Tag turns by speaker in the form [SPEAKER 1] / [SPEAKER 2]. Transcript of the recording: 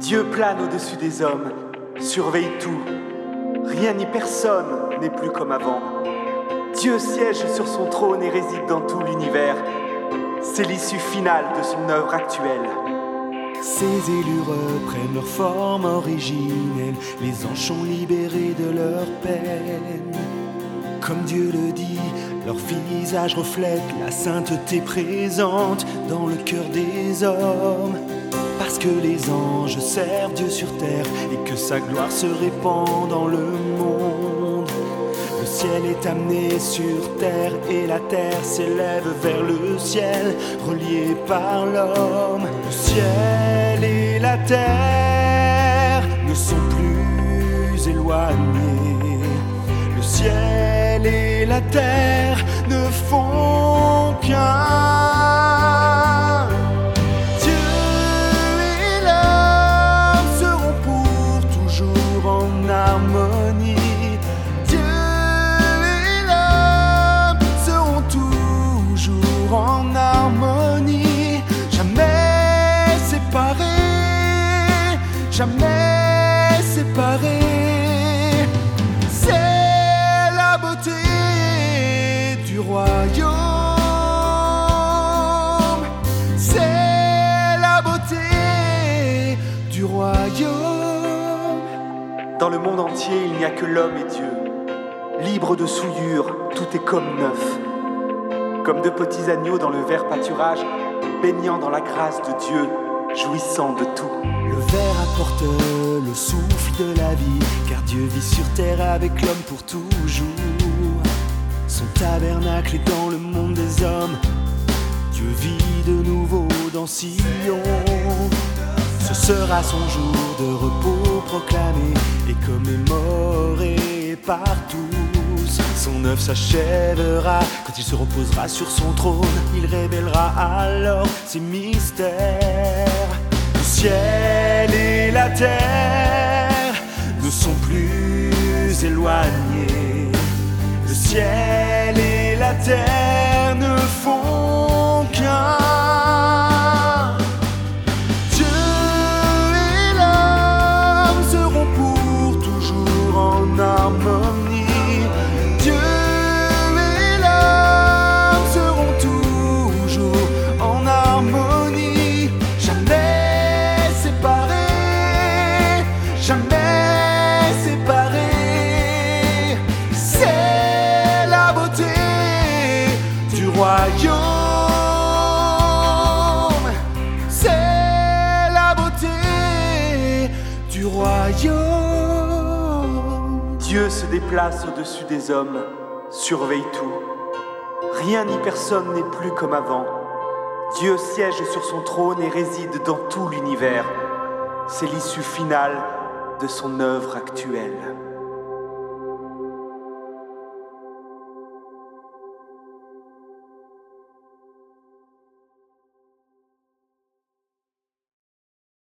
[SPEAKER 1] Dieu plane au-dessus des hommes, surveille tout. Rien ni personne n'est plus comme avant. Dieu siège sur son trône et réside dans tout l'univers. C'est l'issue finale de son œuvre actuelle.
[SPEAKER 2] Ces élus reprennent leur forme originelle, les anges sont libérés de leur peine. Comme Dieu le dit, leur visage reflète la sainteté présente dans le cœur des hommes. Parce que les anges servent Dieu sur terre et que sa gloire se répand dans le monde. Le ciel est amené sur terre et la terre s'élève vers le ciel, relié par l'homme. Le ciel et la terre ne sont plus éloignés. Le ciel et la terre ne font Dieu et l'homme seront toujours en harmonie. Jamais séparés, jamais séparés.
[SPEAKER 1] Le monde entier, il n'y a que l'homme et Dieu. Libre de souillure, tout est comme neuf. Comme de petits agneaux dans le vert pâturage, baignant dans la grâce de Dieu, jouissant de tout.
[SPEAKER 2] Le verre apporte le souffle de la vie, car Dieu vit sur terre avec l'homme pour toujours. Son tabernacle est dans le monde des hommes. Dieu vit de nouveau dans Sion. Ce sera son jour de repos proclamé commémoré par tous. Son œuvre s'achèvera quand il se reposera sur son trône. Il révélera alors ses mystères. Le ciel et la terre ne sont plus éloignés. Le ciel et la terre ne font
[SPEAKER 1] Dieu se déplace au-dessus des hommes, surveille tout. Rien ni personne n'est plus comme avant. Dieu siège sur son trône et réside dans tout l'univers. C'est l'issue finale de son œuvre actuelle.